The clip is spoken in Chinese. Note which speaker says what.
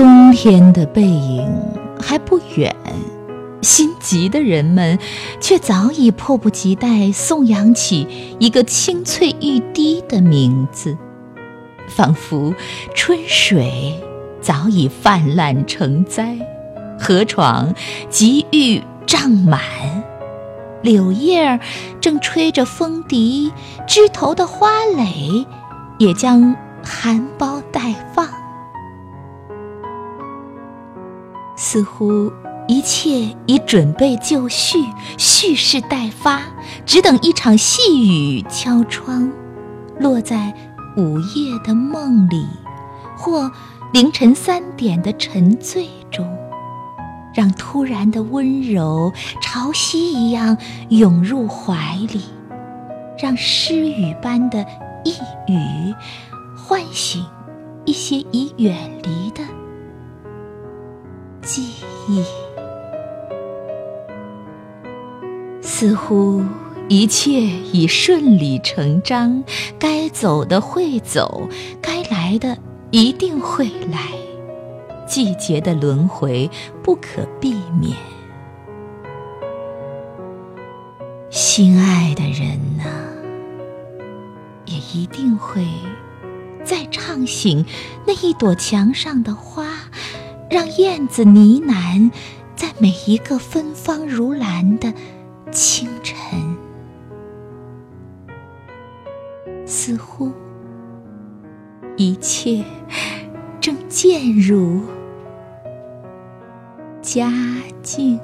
Speaker 1: 冬天的背影还不远，心急的人们却早已迫不及待颂扬起一个清脆欲滴的名字，仿佛春水早已泛滥成灾，河床急欲涨满，柳叶儿正吹着风笛，枝头的花蕾也将含苞待放。似乎一切已准备就绪，蓄势待发，只等一场细雨敲窗，落在午夜的梦里，或凌晨三点的沉醉中，让突然的温柔潮汐一样涌入怀里，让诗语般的一语唤醒一些已远离的。记忆，似乎一切已顺理成章，该走的会走，该来的一定会来，季节的轮回不可避免。心爱的人呐，也一定会再唱醒那一朵墙上的花。让燕子呢喃，在每一个芬芳如兰的清晨，似乎一切正渐入佳境。